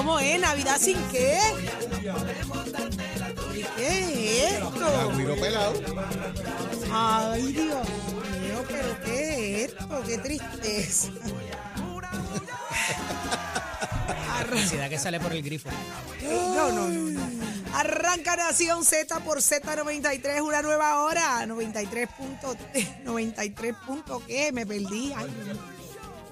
¿cómo es? ¿Navidad sin qué? ¿Y qué es esto? Pelado. Ay, Dios mío, pero ¿qué es esto? Qué tristeza. Ansiedad que sale por el grifo. No, no, no, no. Arranca Nación Z por Z93, una nueva hora. 93 punto, 93 punto qué, me perdí. Ay,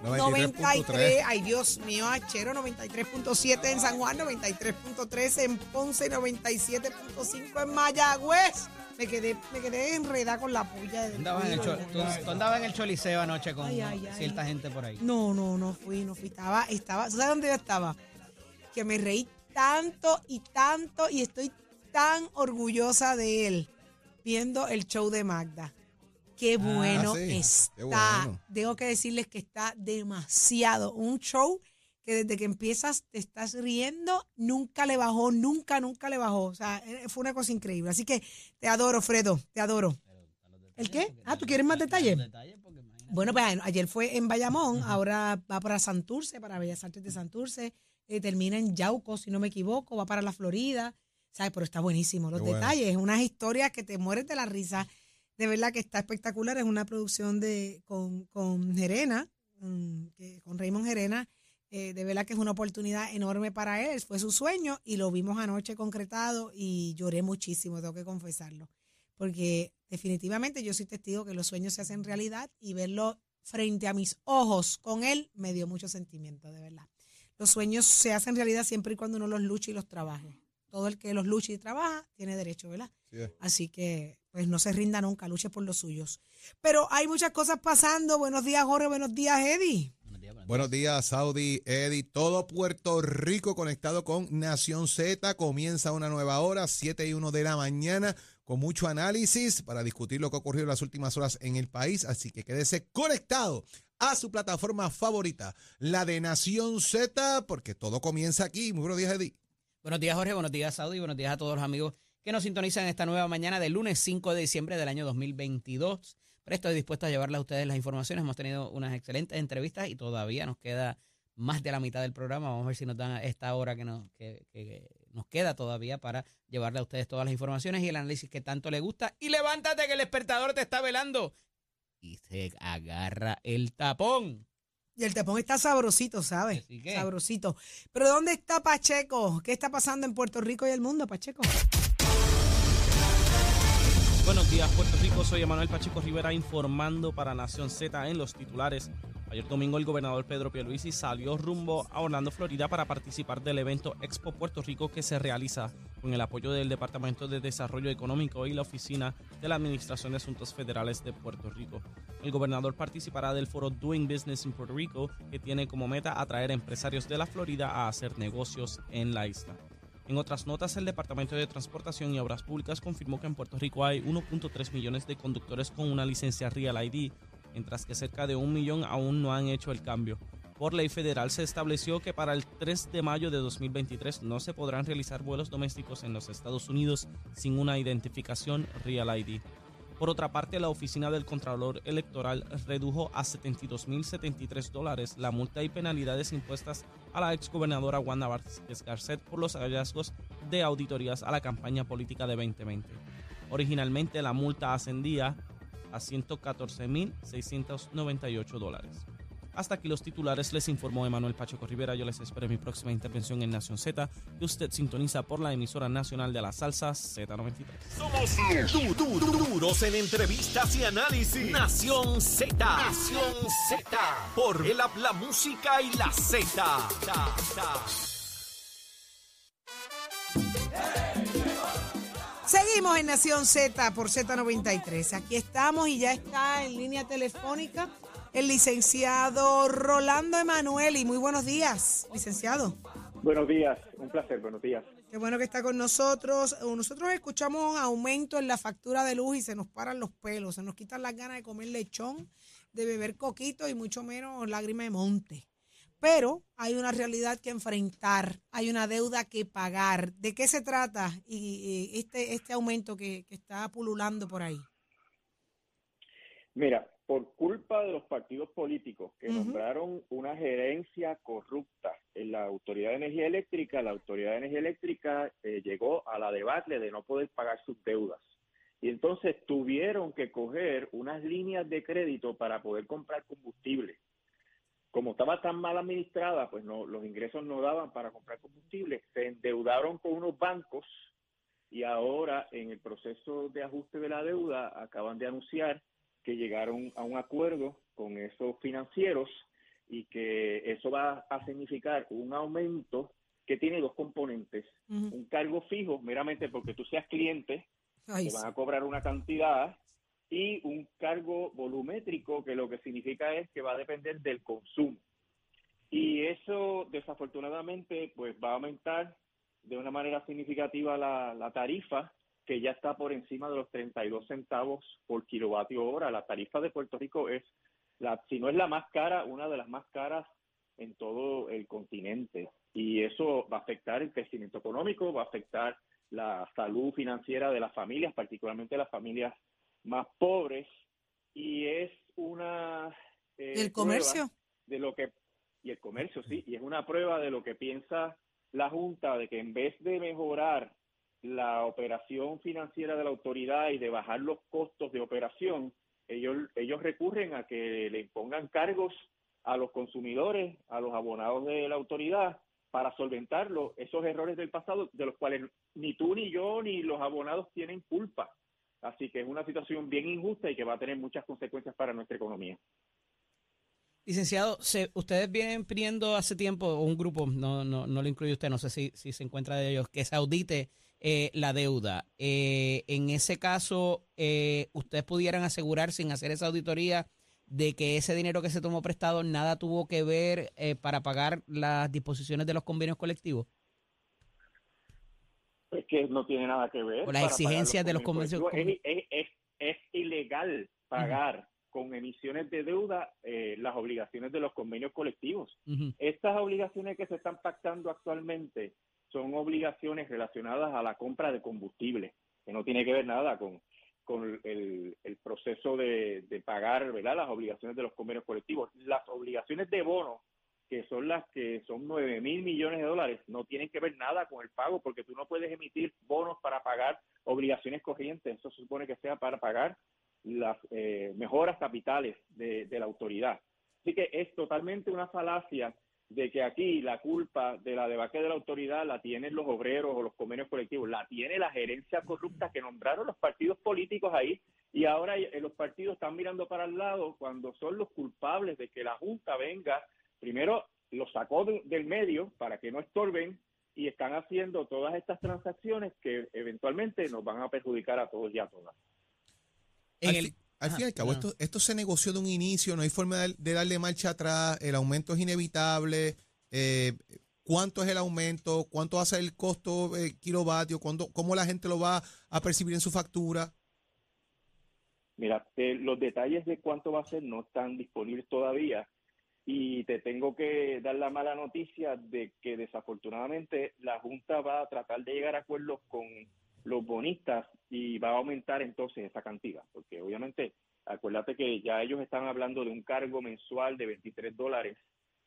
93, ay Dios mío, achero, 93.7 en San Juan, 93.3 en Ponce, 97.5 en Mayagüez. Me quedé, me quedé enredada con la puya. Tú de andabas en el, cho- tú- tú andabas en el choliseo anoche con Ay, ay, ay. cierta gente por ahí. No, no, no fui, no fui. Estaba, estaba, ¿tú sabes dónde yo estaba? Que me reí tanto y tanto y estoy tan orgullosa de él viendo el show de Magda. Qué bueno sí, qué está. bueno. Tengo que decirles que está demasiado. Un show que desde que empiezas te estás riendo, nunca le bajó, nunca, nunca le bajó. O sea, eh, fue una cosa increíble. Así que te adoro, Fredo, te adoro. ¿El qué? Ah, ¿tú quieres más detalles? Bueno, pues ayer fue en Bayamón, ahora va para Santurce, para Bellas Artes de Santurce, eh, termina en Yauco, si no me equivoco, va para la Florida, ¿sabes? Pero está buenísimo, los Qué bueno. detalles, unas historias que te mueres de la risa, de verdad que está espectacular, es una producción de con, con Jerena, mm, con Raymond Jerena, eh, de verdad que es una oportunidad enorme para él, fue su sueño y lo vimos anoche concretado y lloré muchísimo, tengo que confesarlo porque definitivamente yo soy testigo que los sueños se hacen realidad y verlo frente a mis ojos con él me dio mucho sentimiento, de verdad. Los sueños se hacen realidad siempre y cuando uno los luche y los trabaje. Todo el que los luche y trabaja tiene derecho, ¿verdad? Sí. Así que, pues no se rinda nunca, luche por los suyos. Pero hay muchas cosas pasando. Buenos días, Jorge. Buenos días, Eddie. Buenos días, Saudi, Eddie, todo Puerto Rico conectado con Nación Z. Comienza una nueva hora, 7 y 1 de la mañana, con mucho análisis para discutir lo que ha ocurrido en las últimas horas en el país. Así que quédese conectado a su plataforma favorita, la de Nación Z, porque todo comienza aquí. Muy buenos días, Eddie. Buenos días, Jorge. Buenos días, Saudi. Buenos días a todos los amigos que nos sintonizan esta nueva mañana del lunes 5 de diciembre del año 2022. Pero estoy dispuesto a llevarles a ustedes las informaciones. Hemos tenido unas excelentes entrevistas y todavía nos queda más de la mitad del programa. Vamos a ver si nos dan esta hora que nos, que, que nos queda todavía para llevarle a ustedes todas las informaciones y el análisis que tanto le gusta. Y levántate que el despertador te está velando. Y se agarra el tapón. Y el tapón está sabrosito, ¿sabes? Sabrosito. Pero ¿dónde está Pacheco? ¿Qué está pasando en Puerto Rico y el mundo, Pacheco? Buenos días, Puerto Rico. Soy Emanuel Pacheco Rivera informando para Nación Z en los titulares. Ayer domingo el gobernador Pedro Pierluisi salió rumbo a Orlando, Florida para participar del evento Expo Puerto Rico que se realiza con el apoyo del Departamento de Desarrollo Económico y la Oficina de la Administración de Asuntos Federales de Puerto Rico. El gobernador participará del foro Doing Business in Puerto Rico que tiene como meta atraer empresarios de la Florida a hacer negocios en la isla. En otras notas, el Departamento de Transportación y Obras Públicas confirmó que en Puerto Rico hay 1.3 millones de conductores con una licencia Real ID, mientras que cerca de un millón aún no han hecho el cambio. Por ley federal se estableció que para el 3 de mayo de 2023 no se podrán realizar vuelos domésticos en los Estados Unidos sin una identificación Real ID. Por otra parte, la oficina del Contralor Electoral redujo a 72.073 dólares la multa y penalidades impuestas a la exgobernadora Wanda Vázquez Garcet por los hallazgos de auditorías a la campaña política de 2020. Originalmente la multa ascendía a 114.698 dólares. Hasta aquí los titulares, les informó Emanuel Pacheco Rivera. Yo les espero en mi próxima intervención en Nación Z, que usted sintoniza por la emisora nacional de la salsa Z93. Somos du- du- du- duros en entrevistas y análisis. Nación Z. Nación Z. Por el app, la música y la Z. Seguimos en Nación Z por Z93. Aquí estamos y ya está en línea telefónica el licenciado Rolando Emanueli. Muy buenos días, licenciado. Buenos días, un placer, buenos días. Qué bueno que está con nosotros. Nosotros escuchamos un aumento en la factura de luz y se nos paran los pelos, se nos quitan las ganas de comer lechón, de beber coquito y mucho menos lágrima de monte. Pero hay una realidad que enfrentar, hay una deuda que pagar. ¿De qué se trata y, y este, este aumento que, que está pululando por ahí? Mira, por culpa de los partidos políticos que nombraron una gerencia corrupta en la Autoridad de Energía Eléctrica, la Autoridad de Energía Eléctrica eh, llegó a la debacle de no poder pagar sus deudas. Y entonces tuvieron que coger unas líneas de crédito para poder comprar combustible. Como estaba tan mal administrada, pues no, los ingresos no daban para comprar combustible. Se endeudaron con unos bancos y ahora en el proceso de ajuste de la deuda acaban de anunciar que llegaron a un acuerdo con esos financieros y que eso va a significar un aumento que tiene dos componentes. Un cargo fijo, meramente porque tú seas cliente, Ay, te van a cobrar una cantidad, y un cargo volumétrico, que lo que significa es que va a depender del consumo. Y eso, desafortunadamente, pues va a aumentar de una manera significativa la, la tarifa, que ya está por encima de los 32 centavos por kilovatio hora. La tarifa de Puerto Rico es, la, si no es la más cara, una de las más caras en todo el continente. Y eso va a afectar el crecimiento económico, va a afectar la salud financiera de las familias, particularmente las familias más pobres, y es una... eh, ¿Y el comercio? de lo que y el comercio sí y es una prueba de lo que piensa la junta de que en vez de mejorar la operación financiera de la autoridad y de bajar los costos de operación ellos ellos recurren a que le impongan cargos a los consumidores a los abonados de la autoridad para solventarlo esos errores del pasado de los cuales ni tú ni yo ni los abonados tienen culpa. Así que es una situación bien injusta y que va a tener muchas consecuencias para nuestra economía. Licenciado, se- ustedes vienen pidiendo hace tiempo, un grupo, no, no, no lo incluye usted, no sé si, si se encuentra de ellos, que se audite eh, la deuda. Eh, en ese caso, eh, ustedes pudieran asegurar sin hacer esa auditoría de que ese dinero que se tomó prestado nada tuvo que ver eh, para pagar las disposiciones de los convenios colectivos. Es que no tiene nada que ver. Las exigencias de los convenios colectivos. Es, es, ilegal pagar con emisiones de deuda eh, las obligaciones de los convenios colectivos. Estas obligaciones que se están pactando actualmente son obligaciones relacionadas a la compra de combustible, que no tiene que ver nada con, con el, el proceso de, de pagar ¿verdad? las obligaciones de los convenios colectivos. Las obligaciones de bono, que son las que son 9 mil millones de dólares, no tienen que ver nada con el pago, porque tú no puedes emitir bonos para pagar obligaciones corrientes. Eso se supone que sea para pagar las eh, mejoras capitales de, de la autoridad. Así que es totalmente una falacia de que aquí la culpa de la debacle de la autoridad la tienen los obreros o los convenios colectivos, la tiene la gerencia corrupta que nombraron los partidos políticos ahí y ahora eh, los partidos están mirando para el lado cuando son los culpables de que la Junta venga, primero los sacó de- del medio para que no estorben y están haciendo todas estas transacciones que eventualmente nos van a perjudicar a todos y a todas. En el- al fin y al cabo, perdón. esto, esto se negoció de un inicio, no hay forma de, de darle marcha atrás, el aumento es inevitable. eh, ¿Cuánto es el aumento? ¿Cuánto va a ser el costo eh, kilovatio? ¿Cuándo- ¿Cómo la gente lo va a percibir en su factura? Mira, eh, los detalles de cuánto va a ser no están disponibles todavía y te tengo que dar la mala noticia de que desafortunadamente la Junta va a tratar de llegar a acuerdos con los bonistas y va a aumentar entonces esa cantidad, porque obviamente acuérdate que ya ellos están hablando de un cargo mensual de 23 dólares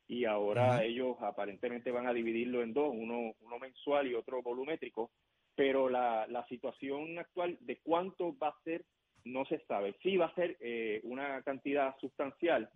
y ahora Ajá. ellos aparentemente van a dividirlo en dos, uno, uno mensual y otro volumétrico, pero la, la situación actual de cuánto va a ser no se sabe. Sí va a ser eh, una cantidad sustancial.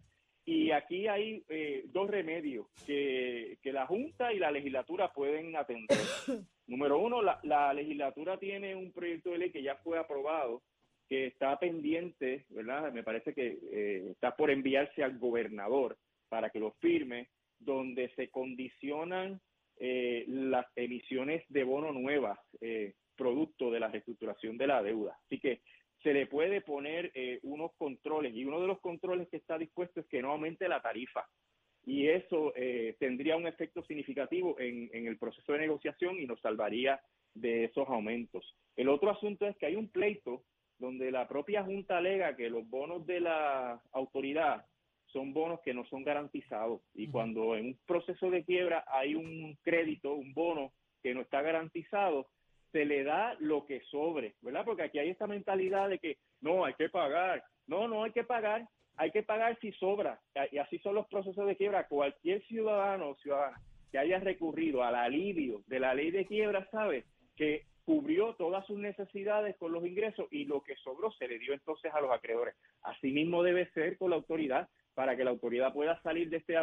Y aquí hay eh, dos remedios que, que la Junta y la legislatura pueden atender. Número uno, la, la legislatura tiene un proyecto de ley que ya fue aprobado, que está pendiente, ¿verdad? Me parece que eh, está por enviarse al gobernador para que lo firme, donde se condicionan eh, las emisiones de bono nuevas, eh, producto de la reestructuración de la deuda. Así que se le puede poner eh, unos controles y uno de los controles que está dispuesto es que no aumente la tarifa. Y eso eh, tendría un efecto significativo en, en el proceso de negociación y nos salvaría de esos aumentos. El otro asunto es que hay un pleito donde la propia Junta alega que los bonos de la autoridad son bonos que no son garantizados. Y cuando en un proceso de quiebra hay un crédito, un bono que no está garantizado, se le da lo que sobre, ¿verdad? Porque aquí hay esta mentalidad de que no, hay que pagar. No, no hay que pagar. hay que pagar si sobra. Y así son los procesos de quiebra. Cualquier ciudadano o ciudadana que haya recurrido al alivio de la ley de quiebra sabe que cubrió todas sus necesidades con los ingresos y lo que sobró se le dio entonces a los acreedores. Asimismo debe ser con la autoridad para que la autoridad pueda salir de este eh,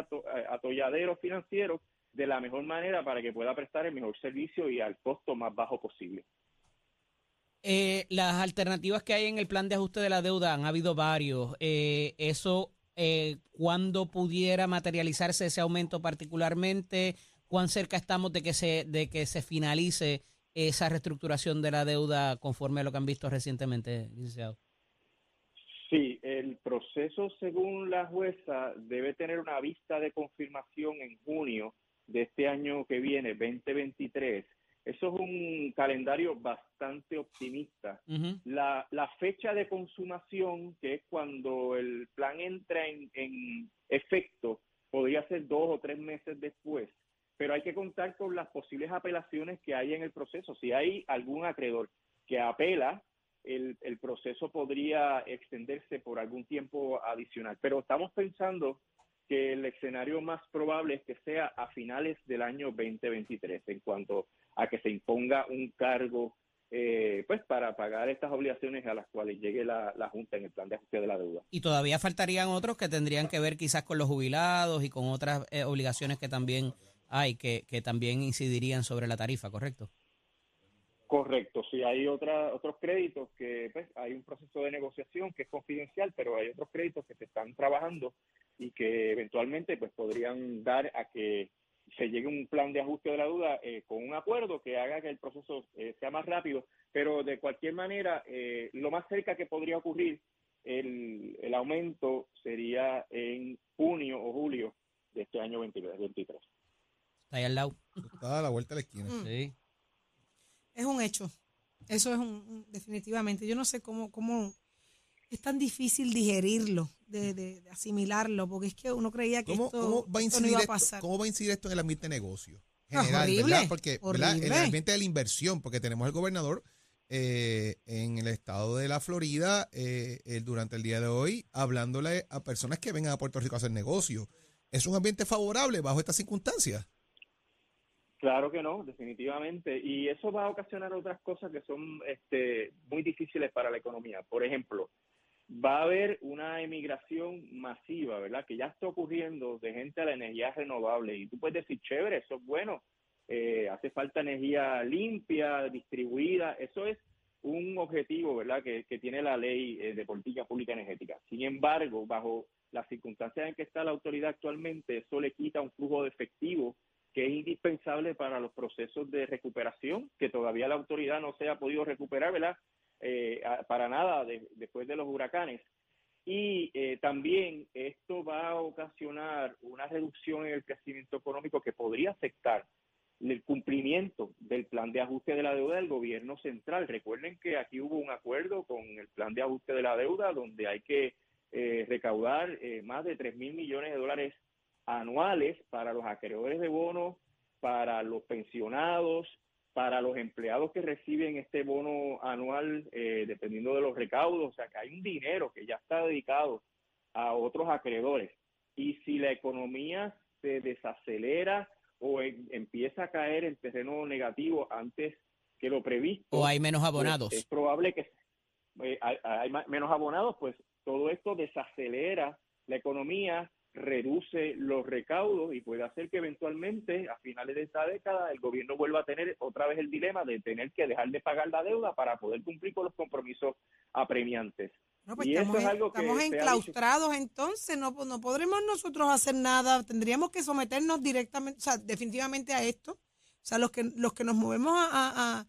atolladero financiero de la mejor manera para que pueda prestar el mejor servicio y al costo más bajo posible. Eh, las alternativas que hay en el plan de ajuste de la deuda, han habido varios. Eh, eso, eh, ¿cuándo pudiera materializarse ese aumento particularmente? ¿Cuán cerca estamos de que se, de que se finalice esa reestructuración de la deuda conforme a lo que han visto recientemente, licenciado? Sí, el proceso, según la jueza, debe tener una vista de confirmación en junio de este año que viene, 2023. Eso es un calendario bastante optimista. La, la fecha de consumación, que es cuando el plan entra en, en efecto, podría ser dos o tres meses después, pero hay que contar con las posibles apelaciones que hay en el proceso. Si hay algún acreedor que apela, el, el proceso podría extenderse por algún tiempo adicional. Pero estamos pensando que el escenario más probable es que sea a finales del año 2023, en cuanto a que se imponga un cargo eh, pues para pagar estas obligaciones a las cuales llegue la, la Junta en el plan de ajuste de la deuda. Y todavía faltarían otros que tendrían que ver quizás con los jubilados y con otras eh, obligaciones que también hay, que, que también incidirían sobre la tarifa, ¿correcto? Correcto, sí, hay otra, otros créditos que pues, hay un proceso de negociación que es confidencial, pero hay otros créditos que se están trabajando y que eventualmente pues podrían dar a que se llegue a un plan de ajuste de la deuda eh, con un acuerdo que haga que el proceso eh, sea más rápido, pero de cualquier manera eh, lo más cerca que podría ocurrir el, el aumento sería en junio o julio de este año 23. 23. Está ahí al lado. Está a la vuelta de la esquina. Mm. Sí. Es un hecho. Eso es un, un- definitivamente. Yo no sé cómo, cómo es tan difícil digerirlo, de, de- de asimilarlo, porque es que uno creía que ¿Cómo, esto, cómo va a esto no incidir iba a esto, pasar. ¿Cómo va a incidir esto en el ambiente de negocio? Ah, General, horrible, ¿verdad? Porque ¿verdad? en el ambiente de la inversión, porque tenemos al gobernador eh, en el estado de la Florida eh, él durante el día de hoy hablándole a personas que vengan a Puerto Rico a hacer negocio. ¿Es un ambiente favorable bajo estas circunstancias? Claro que no, definitivamente. Y eso va a ocasionar otras cosas que son este, muy difíciles para la economía. Por ejemplo, va a haber una emigración masiva, ¿verdad? Que ya está ocurriendo de gente a la energía renovable. Y tú puedes decir, chévere, eso es bueno. Eh, hace falta energía limpia, distribuida. Eso es un objetivo, ¿verdad? Que, tiene la ley eh, de política pública energética. Sin embargo, bajo las circunstancias en que está la autoridad actualmente, eso le quita un flujo de efectivo que es indispensable para los procesos de recuperación, que todavía la autoridad no se ha podido recuperar, ¿verdad? Eh, para nada de- después de los huracanes. Y eh, también esto va a ocasionar una reducción en el crecimiento económico que podría afectar el cumplimiento del plan de ajuste de la deuda del gobierno central. Recuerden que aquí hubo un acuerdo con el plan de ajuste de la deuda donde hay que eh, recaudar eh, más de 3 mil millones de dólares anuales para los acreedores de bonos, para los pensionados, para los empleados que reciben este bono anual eh, dependiendo de los recaudos. O sea, que hay un dinero que ya está dedicado a otros acreedores. Y si la economía se desacelera o em- empieza a caer en terreno negativo antes que lo previsto, O hay menos pues, abonados. es probable que eh, hay, hay menos abonados, pues todo esto desacelera la economía, reduce los recaudos y puede hacer que eventualmente a finales de esta década el gobierno vuelva a tener otra vez el dilema de tener que dejar de pagar la deuda para poder cumplir con los compromisos apremiantes. No, pues y eso estamos, es algo que estamos dicho- enclaustrados entonces, no, no podremos nosotros hacer nada, tendríamos que someternos directamente, o sea, definitivamente a esto. O sea, los que, los que nos movemos a, a-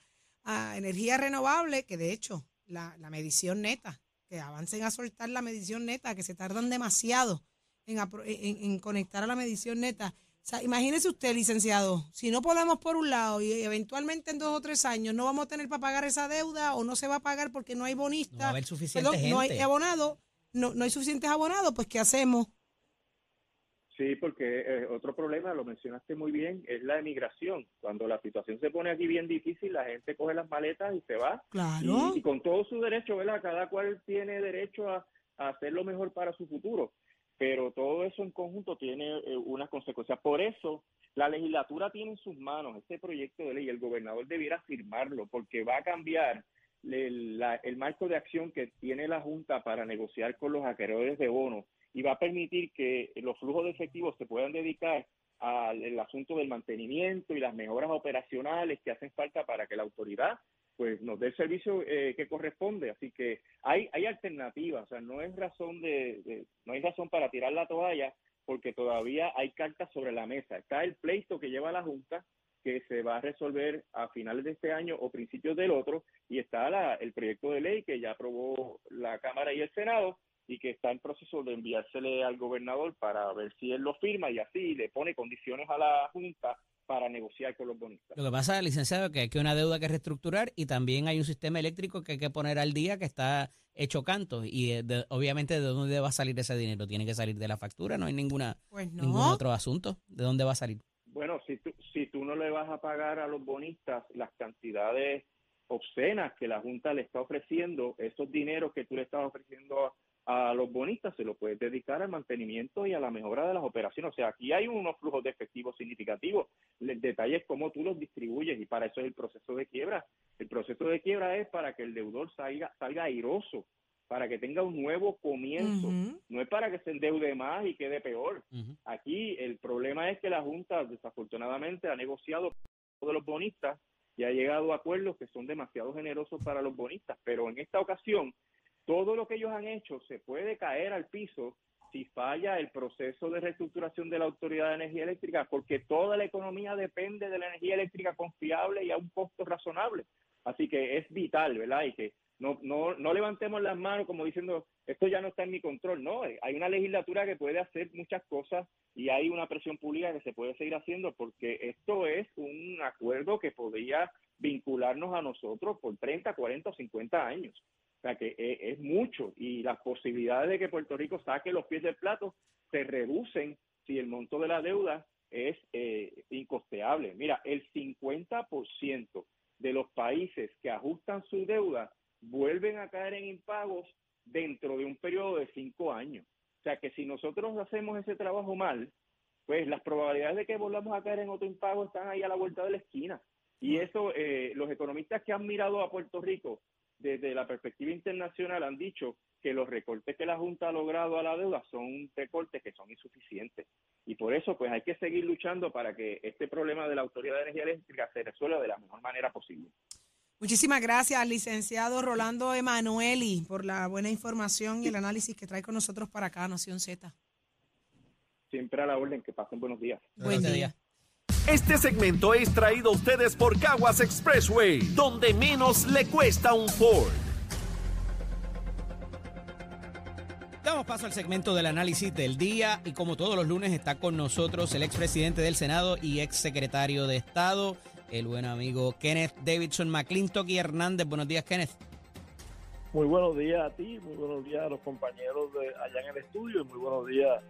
a- a energía renovable, que de hecho, la, la medición neta, que avancen a soltar la medición neta, que se tardan demasiado en, apro- en- en conectar a la medición neta. O sea, imagínese usted, licenciado, si no podemos por un lado y eventualmente en dos o tres años no vamos a tener para pagar esa deuda o no se va a pagar porque no hay bonista, No va a haber suficiente perdón, no hay abonado, no, no hay suficientes abonados, pues ¿qué hacemos? Sí, porque eh, otro problema, lo mencionaste muy bien, es la emigración. Cuando la situación se pone aquí bien difícil, la gente coge las maletas y se va. Claro. Y, y con todo su derecho, ¿verdad? Cada cual tiene derecho a, a hacer lo mejor para su futuro. Pero todo eso en conjunto tiene eh, unas consecuencias. Por eso, la legislatura tiene en sus manos este proyecto de ley, el gobernador debiera firmarlo, porque va a cambiar el, la- el marco de acción que tiene la Junta para negociar con los acreedores de bonos y va a permitir que los flujos de efectivo se puedan dedicar al asunto del mantenimiento y las mejoras operacionales que hacen falta para que la autoridad pues nos dé el servicio eh, que corresponde. Así que hay hay alternativas o sea no es razón de, no hay razón para tirar la toalla porque todavía hay cartas sobre la mesa. Está el pleito que lleva la junta que se va a resolver a finales de este año o principios del otro y está la- el proyecto de ley que ya aprobó la Cámara y el Senado y que está en proceso de enviársele al gobernador para ver si él lo firma y así le pone condiciones a la Junta para negociar con los bonistas. Lo que pasa, licenciado, que hay que una deuda que reestructurar y también hay un sistema eléctrico que hay que poner al día que está hecho canto. Y eh, de- obviamente, ¿de dónde va a salir ese dinero? Tiene que salir de la factura, no hay ninguna Pues ningún otro asunto. ¿De dónde va a salir? Bueno, si tú, si tú no le vas a pagar a los bonistas las cantidades obscenas que la Junta le está ofreciendo, esos dineros que tú le estás ofreciendo a, los bonistas, se lo puedes dedicar al mantenimiento y a la mejora de las operaciones. O sea, aquí hay unos flujos de efectivo significativos. El detalle es cómo tú los distribuyes y para eso es el proceso de quiebra. El proceso de quiebra es para que el deudor salga, salga airoso, para que tenga un nuevo comienzo. No es para que se endeude más y quede peor. Aquí el problema es que la Junta desafortunadamente ha negociado con los bonistas y ha llegado a acuerdos que son demasiado generosos para los bonistas, pero en esta ocasión todo lo que ellos han hecho se puede caer al piso si falla el proceso de reestructuración de la Autoridad de Energía Eléctrica, porque toda la economía depende de la energía eléctrica confiable y a un costo razonable. Así que es vital, ¿verdad? Y que no, no, no levantemos las manos como diciendo, esto ya no está en mi control. No, hay una legislatura que puede hacer muchas cosas y hay una presión pública que se puede seguir haciendo porque esto es un acuerdo que podría vincularnos a nosotros por 30, 40 o 50 años. O sea que e- es, mucho y las posibilidades de que Puerto Rico saque los pies del plato se reducen si el monto de la deuda es eh, incosteable. Mira, el 50% de los países que ajustan su deuda vuelven a caer en impagos dentro de un periodo de cinco años. O sea que si nosotros hacemos ese trabajo mal, pues las probabilidades de que volvamos a caer en otro impago están ahí a la vuelta de la esquina. Y eso, eh, los economistas que han mirado a Puerto Rico desde la perspectiva internacional han dicho que los recortes que la Junta ha logrado a la deuda son recortes que son insuficientes. Y por eso, pues hay que seguir luchando para que este problema de la Autoridad de Energía Eléctrica se resuelva de la mejor manera posible. Muchísimas gracias, licenciado Rolando Emanueli, por la buena información y el análisis que trae con nosotros para acá, Nación Z. Siempre a la orden, que pasen buenos días. Buen día. Este segmento es traído a ustedes por Caguas Expressway, donde menos le cuesta un Ford. Damos paso al segmento del análisis del día y como todos los lunes está con nosotros el expresidente del Senado y exsecretario de Estado, el buen amigo Kenneth Davidson McClintock y Hernández. Buenos días, Kenneth. Muy buenos días a ti, muy buenos días a los compañeros de allá en el estudio y muy buenos días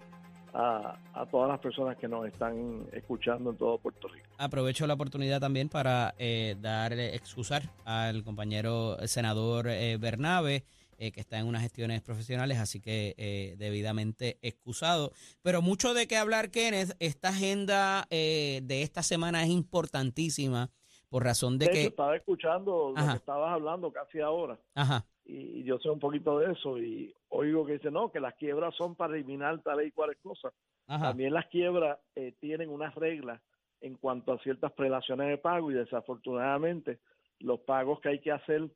a, a todas las personas que nos están escuchando en todo Puerto Rico. Aprovecho la oportunidad también para eh, dar, eh, excusar al compañero senador eh, Bernabe, eh, que está en unas gestiones profesionales, así que eh, debidamente excusado. Pero mucho de qué hablar, Kenneth. Esta agenda eh, de esta semana es importantísima por razón de De que... hecho, estaba escuchando lo que estabas hablando casi ahora Ajá, y, y yo sé un poquito de eso y oigo que dice, no, que las quiebras son para eliminar tal y cuales cosas. ajá. También las quiebras eh, tienen unas reglas en cuanto a ciertas prelaciones de pago y desafortunadamente los pagos que hay que hacer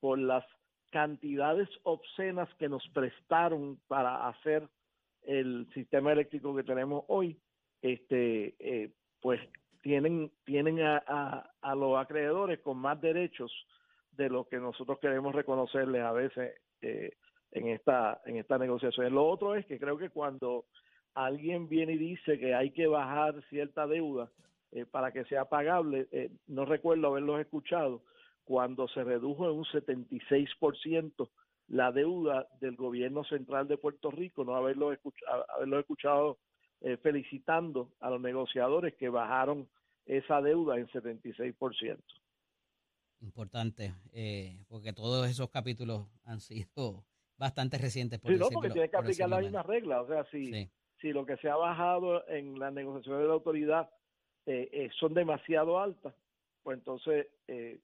por las cantidades obscenas que nos prestaron para hacer el sistema eléctrico que tenemos hoy, este, eh, pues tienen, tienen a, a- a los acreedores con más derechos de lo que nosotros queremos reconocerles a veces eh, en esta en esta negociación. Lo otro es que creo que cuando alguien viene y dice que hay que bajar cierta deuda eh, para que sea pagable, eh, no recuerdo haberlos escuchado, cuando se redujo en un 76% la deuda del gobierno central de Puerto Rico, no haberlo escuchado, escuchado eh, felicitando a los negociadores que bajaron esa deuda en 76%. Importante, eh, porque todos esos capítulos han sido bastante recientes. Por Sí, no, porque decirlo- tiene que aplicar las decirlo mismas reglas. O sea, si. Sí. si lo que se ha bajado en las negociaciones de la autoridad eh, eh, son demasiado altas, pues entonces eh,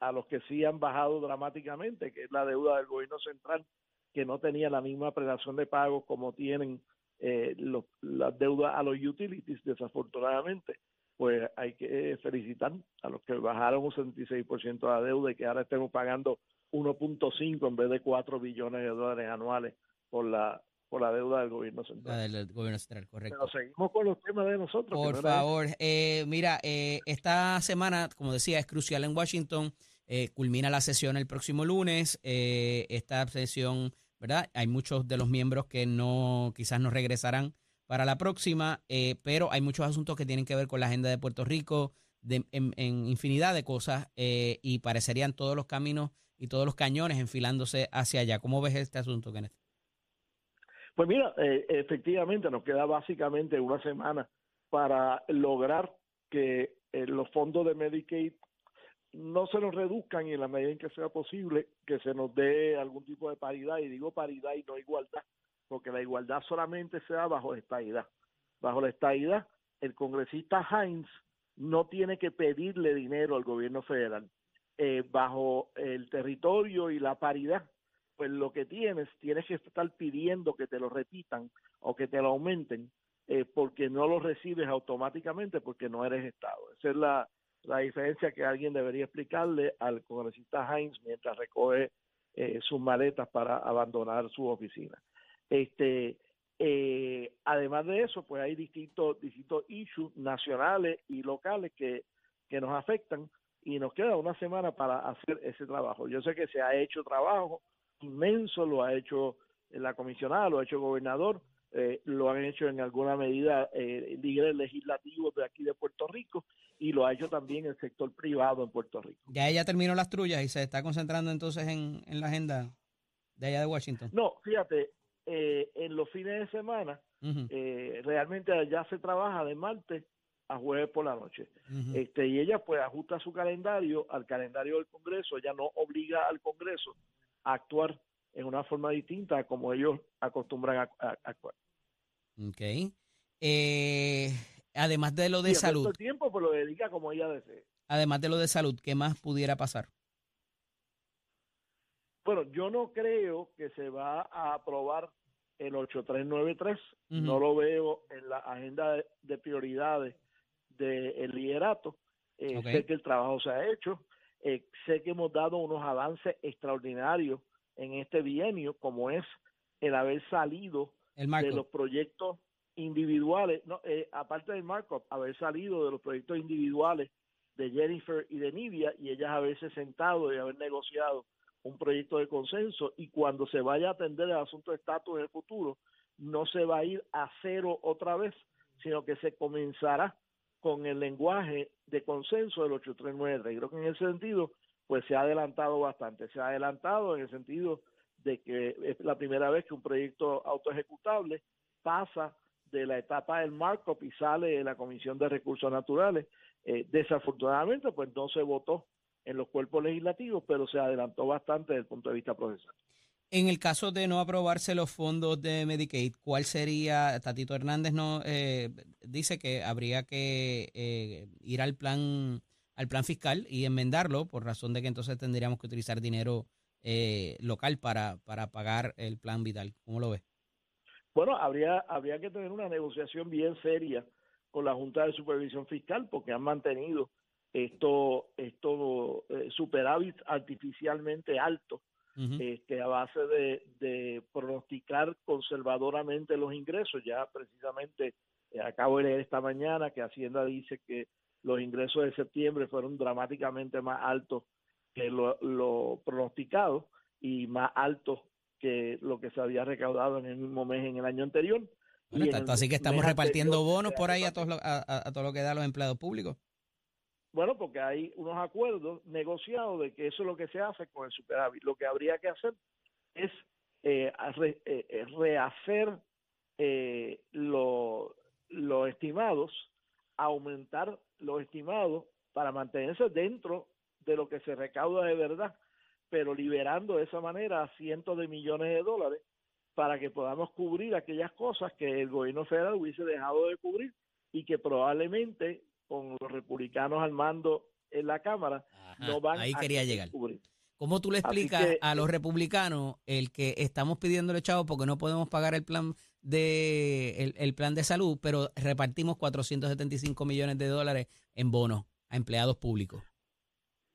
a los que sí han bajado dramáticamente, que es la deuda del gobierno central, que no tenía la misma prelación de pagos como tienen eh, los, las deudas a los utilities, desafortunadamente, pues hay que felicitar a los que bajaron un 76% de la deuda y que ahora estemos pagando 1.5 en vez de 4 billones de dólares anuales por la por la deuda del gobierno La central. del gobierno central, correcto. Pero seguimos con los temas de nosotros. Por favor, eh, mira, eh, esta semana, como decía, es crucial en Washington. Eh, culmina la sesión el próximo lunes. Eh, esta sesión, ¿verdad? Hay muchos de los miembros que no, quizás no regresarán para la próxima, eh, pero hay muchos asuntos que tienen que ver con la agenda de Puerto Rico, de, en, infinidad de cosas, eh, y parecerían todos los caminos y todos los cañones enfilándose hacia allá. ¿Cómo ves este asunto, Kenneth? Pues mira, eh, efectivamente nos queda básicamente una semana para lograr que eh, los fondos de Medicaid no se nos reduzcan y en la medida en que sea posible que se nos dé algún tipo de paridad, y digo paridad y no igualdad, porque la igualdad solamente se da bajo estadidad. Bajo la estadidad, el congresista Hines no tiene que pedirle dinero al gobierno federal. Eh, bajo el territorio y la paridad, pues lo que tienes, tienes que estar pidiendo que te lo repitan o que te lo aumenten, eh, porque no lo recibes automáticamente porque no eres Estado. Esa es la, la diferencia que alguien debería explicarle al congresista Hines mientras recoge eh, sus maletas para abandonar su oficina. Este, eh, además de eso, pues hay distintos, distintos issues nacionales y locales que, que nos afectan y nos queda una semana para hacer ese trabajo. Yo sé que se ha hecho trabajo inmenso, lo ha hecho la comisionada, lo ha hecho el gobernador, eh, lo han hecho en alguna medida eh, líderes legislativos de aquí de Puerto Rico y lo ha hecho también el sector privado en Puerto Rico. Ya ella terminó las trullas y se está concentrando entonces en, en la agenda de allá de Washington. No, fíjate, eh, en los fines de semana eh, realmente allá se trabaja de martes a jueves por la noche. este y ella pues ajusta su calendario al calendario del Congreso, ella no obliga al Congreso a actuar en una forma distinta a como ellos acostumbran a, a- a actuar. Ok. Eh, además de lo de Y el salud, del tiempo pues lo dedica como ella desee. además de lo de salud, ¿qué más pudiera pasar? Bueno, yo no creo que se va a aprobar el 8393, Ujú. no lo veo en la agenda de, de prioridades del liderato. Eh. Sé que el trabajo se ha hecho, eh, sé que hemos dado unos avances extraordinarios en este bienio, como es el haber salido El de los proyectos individuales, no, eh, aparte del markup, haber salido de los proyectos individuales de Jennifer y de Nivia y ellas haberse sentado y haber negociado un proyecto de consenso y cuando se vaya a atender el asunto de estatus en el futuro, no se va a ir a cero otra vez, sino que se comenzará con el lenguaje de consenso del 8393. Creo que en ese sentido, pues se ha adelantado bastante. Se ha adelantado en el sentido de que es la primera vez que un proyecto autoejecutable pasa de la etapa del markup y sale de la Comisión de Recursos Naturales. Eh, desafortunadamente, pues no se votó en los cuerpos legislativos, pero se adelantó bastante desde el punto de vista procesal. En el caso de no aprobarse los fondos de Medicaid, ¿cuál sería? Tatito Hernández no eh, dice que habría que eh, ir al plan al plan fiscal y enmendarlo por razón de que entonces tendríamos que utilizar dinero eh, local para, para pagar el plan vital. ¿Cómo lo ves? Bueno, habría, habría que tener una negociación bien seria con la Junta de Supervisión Fiscal porque han mantenido esto, esto eh, superávit artificialmente alto Ujú. este, a base de, de pronosticar conservadoramente los ingresos. Ya precisamente eh, acabo de leer esta mañana que Hacienda dice que los ingresos de septiembre fueron dramáticamente más altos que lo, lo pronosticado y más altos que lo que se había recaudado en el mismo mes en el año anterior. Bueno, Y tanto así que estamos repartiendo bonos por ahí a, todos a, a- a todo lo que da los empleados públicos. Bueno, porque hay unos acuerdos negociados de que eso es lo que se hace con el superávit. Lo que habría que hacer es eh, eh, eh, rehacer eh, lo- los estimados, aumentar los estimados para mantenerse dentro de lo que se recauda de verdad. pero liberando de esa manera cientos de millones de dólares para que podamos cubrir aquellas cosas que el gobierno federal hubiese dejado de cubrir y que probablemente con los republicanos al mando en la Cámara Ajá, no van ahí a querer llegar. ¿Cómo tú le explicas que- a los republicanos el que estamos pidiéndole chavo porque no podemos pagar el plan de el, el plan de salud, pero repartimos 475 millones de dólares en bonos a empleados públicos?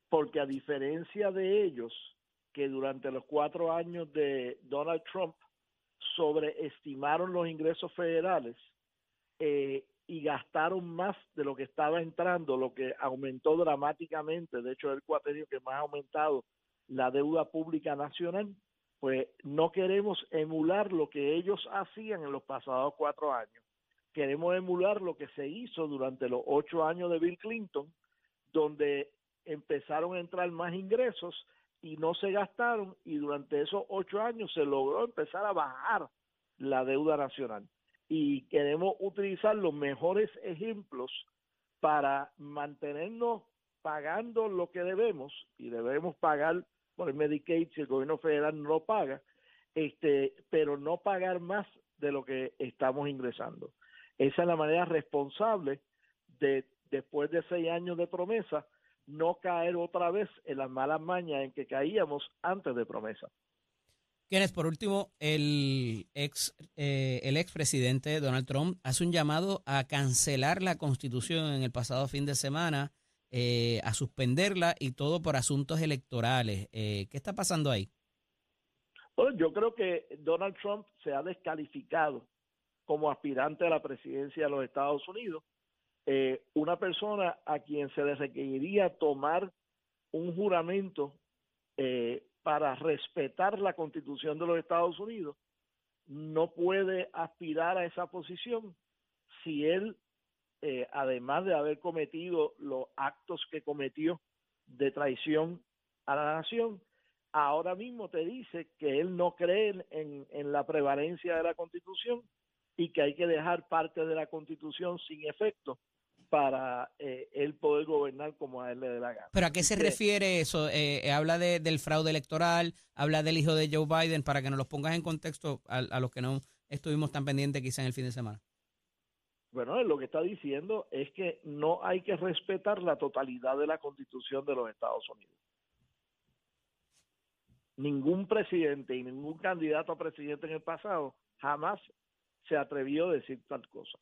porque a diferencia de ellos, que durante los cuatro años de Donald Trump sobreestimaron los ingresos federales eh, y gastaron más de lo que estaba entrando, lo que aumentó dramáticamente, de hecho es el cuatrenio que más ha aumentado la deuda pública nacional, pues no queremos emular lo que ellos hacían en los pasados cuatro años. Queremos emular lo que se hizo durante los ocho años de Bill Clinton, donde empezaron a entrar más ingresos y no se gastaron y durante esos ocho años se logró empezar a bajar la deuda nacional. Y queremos utilizar los mejores ejemplos para mantenernos pagando lo que debemos y debemos pagar por el Medicaid si el gobierno federal no lo paga, este, pero no pagar más de lo que estamos ingresando. Esa es la manera responsable de después de seis años de promesa no caer otra vez en las malas mañas en que caíamos antes de promesa. Kenneth, por último, el ex eh, el expresidente Donald Trump hace un llamado a cancelar la Constitución en el pasado fin de semana, eh, a suspenderla y todo por asuntos electorales. Eh, ¿Qué está pasando ahí? Bueno, yo creo que Donald Trump se ha descalificado como aspirante a la presidencia de los Estados Unidos. Eh, una persona a quien se le requeriría tomar un juramento eh, para respetar la constitución de los Estados Unidos no puede aspirar a esa posición si él, eh, además de haber cometido los actos que cometió de traición a la nación, ahora mismo te dice que él no cree en, en la prevalencia de la constitución y que hay que dejar parte de la constitución sin efecto para eh, él poder gobernar como a él le dé la gana. ¿Pero a qué se refiere eso? Eh, habla de, del fraude electoral, habla del hijo de Joe Biden, para que nos los pongas en contexto a, a los que no estuvimos tan pendientes quizá en el fin de semana. Bueno, lo que está diciendo es que no hay que respetar la totalidad de la constitución de los Estados Unidos. Ningún presidente y ningún candidato a presidente en el pasado jamás se atrevió a decir tal cosa.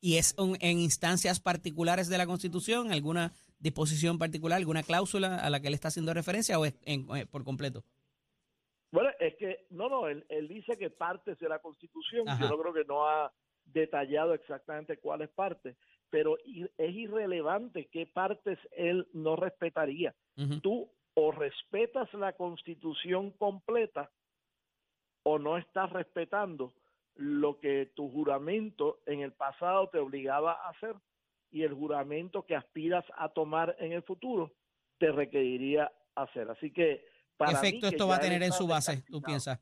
¿Y es un- en instancias particulares de la Constitución, alguna disposición particular, alguna cláusula a la que él está haciendo referencia o es en- eh, por completo? Bueno, es que, no, no, él, él dice que partes de la Constitución, Ajá. yo no creo que no ha detallado exactamente cuáles partes, pero es irrelevante qué partes él no respetaría. Ujú. Tú o respetas la Constitución completa o no estás respetando lo que tu juramento en el pasado te obligaba a hacer y el juramento que aspiras a tomar en el futuro te requeriría hacer. Así que ¿Qué para mí efecto que esto va a tener en su base, tú piensas?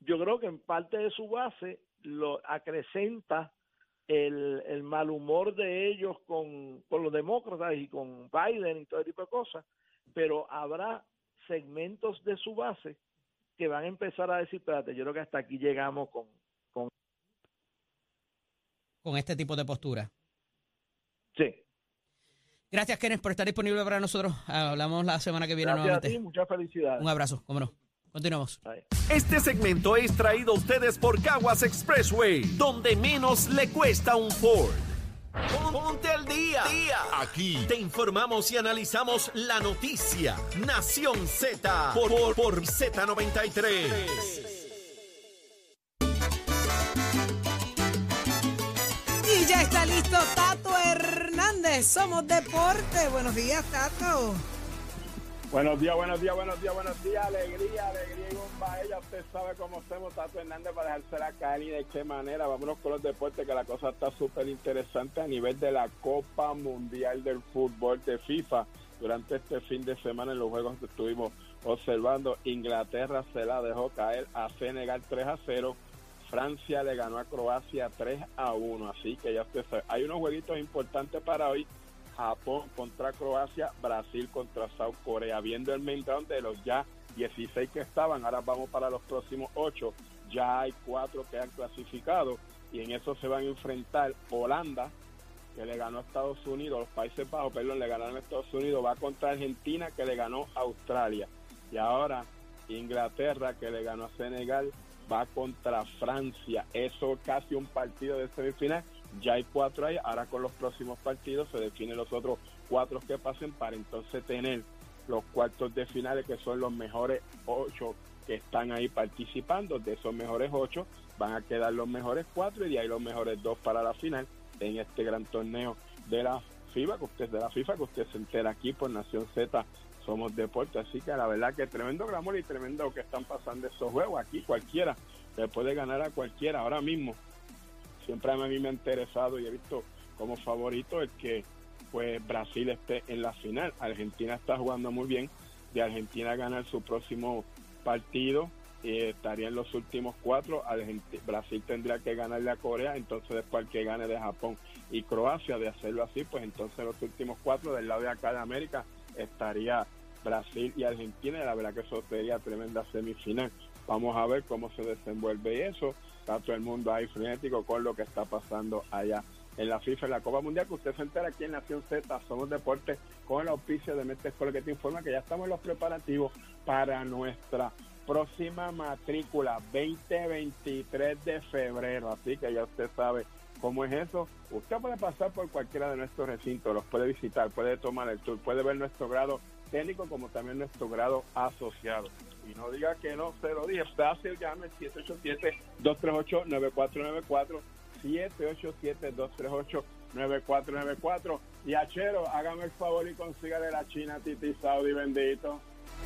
Yo creo que en parte de su base lo acrecenta el, el mal humor de ellos con, con los demócratas y con Biden y todo ese tipo de cosas, pero habrá segmentos de su base que van a empezar a decir, espérate, yo creo que hasta aquí llegamos con, con Con este tipo de postura. sí. Gracias, Kenneth, por estar disponible para nosotros. Hablamos la semana que viene Gracias a nuevamente. ti, muchas felicidades. Un abrazo, cómo no. Continuamos. Este segmento es traído a ustedes por Caguas Expressway, donde menos le cuesta un Ford. Ponte al día. Aquí te informamos y analizamos la noticia. Nación Z por, por, por Z93. Y ya está listo Tato Hernández. Somos Deporte. Buenos días, Tato. Buenos días, buenos días, buenos días, buenos días, alegría, alegría y bomba. Ella, usted sabe cómo hacemos Tato Hernández para dejársela caer y de qué manera. Vámonos con los deportes, que la cosa está súper interesante a nivel de la Copa Mundial del Fútbol de FIFA. Durante este fin de semana en los juegos que estuvimos observando, Inglaterra se la dejó caer a Senegal 3 a 0. Francia le ganó a Croacia 3 a 1. Así que ya usted sabe, hay unos jueguitos importantes para hoy Japón contra Croacia, Brasil contra South Corea. Viendo el main de los ya 16 que estaban, ahora vamos para los próximos 8. Ya hay 4 que han clasificado y en eso se van a enfrentar Holanda, que le ganó a Estados Unidos, los Países Bajos, perdón, le ganaron a Estados Unidos, va contra Argentina, que le ganó a Australia. Y ahora Inglaterra, que le ganó a Senegal, va contra Francia. Eso casi un partido de semifinal. Ya hay cuatro ahí. Ahora con los próximos partidos se definen los otros cuatro que pasen para entonces tener los cuartos de finales que son los mejores ocho que están ahí participando. De esos mejores ocho van a quedar los mejores cuatro y de ahí los mejores dos para la final en este gran torneo de la FIFA, que usted de la FIFA, que usted se entera aquí por Nación Z somos deporte, así que la verdad que tremendo glamour y tremendo que están pasando estos juegos aquí, cualquiera le puede ganar a cualquiera ahora mismo. Siempre a mí me ha interesado y he visto como favorito el que pues Brasil esté en la final. Argentina está jugando muy bien, de Argentina ganar su próximo partido y estaría en los últimos cuatro. Brasil tendría que ganarle a Corea, entonces después el que gane de Japón y Croacia, de hacerlo así, pues entonces los últimos cuatro del lado de acá de América estaría Brasil y Argentina, y la verdad que eso sería tremenda semifinal. Vamos a ver cómo se desenvuelve eso. Está todo el mundo ahí frenético con lo que está pasando allá en la FIFA, en la Copa Mundial, que usted se entera aquí en Nación Z, Somos Deportes, con el auspicio de Mete Escuela que te informa que ya estamos en los preparativos para nuestra próxima matrícula 2023 de febrero. Así que ya usted sabe cómo es eso. Usted puede pasar por cualquiera de nuestros recintos, los puede visitar, puede tomar el tour, puede ver nuestro grado técnico como también nuestro grado asociado. Y no diga que no se lo dije. Fácil, llame 787-238-9494. 787-238-9494. Y Achero, hágame el favor y consígale la China Titi Saudi, bendito.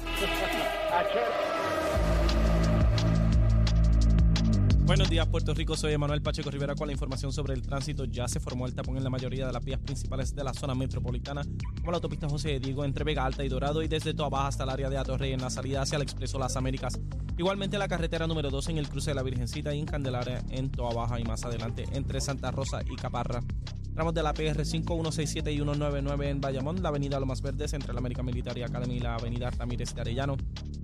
Achero. Buenos días, Puerto Rico. Soy Emanuel Pacheco Rivera con la información sobre el tránsito. Ya se formó el tapón en la mayoría de las vías principales de la zona metropolitana, como la autopista José Diego entre Vega Alta y Dorado y desde Toa Baja hasta el área de Atorrey en la salida hacia el Expreso Las Américas. Igualmente la carretera número 2 en el cruce de la Virgencita y en Candelaria en Toa Baja y más adelante entre Santa Rosa y Caparra. Tramos de la PR 5167 y 199 en Bayamón, la avenida Lomas Verdes entre la América Militar y Academy y la avenida Ramírez de Arellano,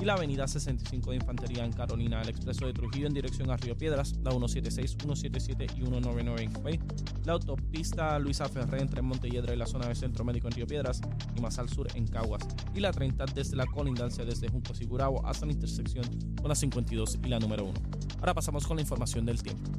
y la avenida 65 de Infantería en Carolina, el expreso de Trujillo en dirección a Río Piedras, la 176, 177 y 199 en Cupey, la autopista Luisa Ferré entre Montelledra y la zona de Centro Médico en Río Piedras y más al sur en Caguas, y la 30 desde la colindancia desde Juncos y Gurabo hasta la intersección con la 52 y la número 1. Ahora pasamos con la información del tiempo.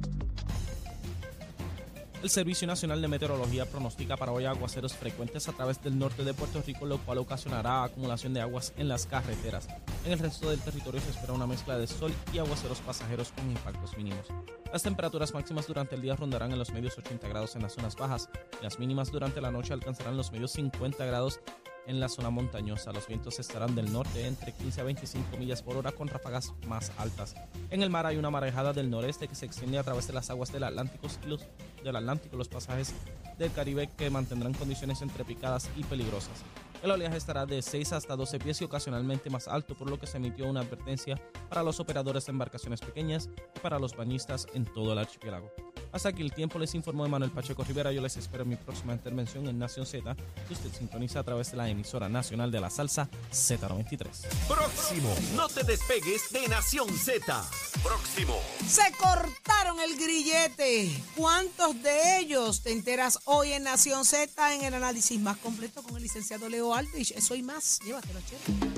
El Servicio Nacional de Meteorología pronostica para hoy aguaceros frecuentes a través del norte de Puerto Rico, lo cual ocasionará acumulación de aguas en las carreteras. En el resto del territorio se espera una mezcla de sol y aguaceros pasajeros con impactos mínimos. Las temperaturas máximas durante el día rondarán en los medios 80 grados en las zonas bajas y las mínimas durante la noche alcanzarán los medios 50 grados en la zona montañosa. Los vientos estarán del norte entre 15 a 25 millas por hora con ráfagas más altas. En el mar hay una marejada del noreste que se extiende a través de las aguas del Atlántico y los, del Atlántico, los pasajes del Caribe que mantendrán condiciones entre picadas y peligrosas. El oleaje estará de 6 hasta 12 pies y ocasionalmente más alto, por lo que se emitió una advertencia para los operadores de embarcaciones pequeñas y para los bañistas en todo el archipiélago. Hasta aquí el tiempo les informó Manuel Pacheco Rivera. Yo les espero en mi próxima intervención en Nación Z, que usted sintoniza a través de la emisora nacional de la salsa Z93. Próximo. No te despegues de Nación Z. Próximo. Se cortaron el grillete. ¿Cuántos de ellos te enteras hoy en Nación Z en el análisis más completo con el licenciado Leo Aldrich? Eso y más. Llévatelo, chévere.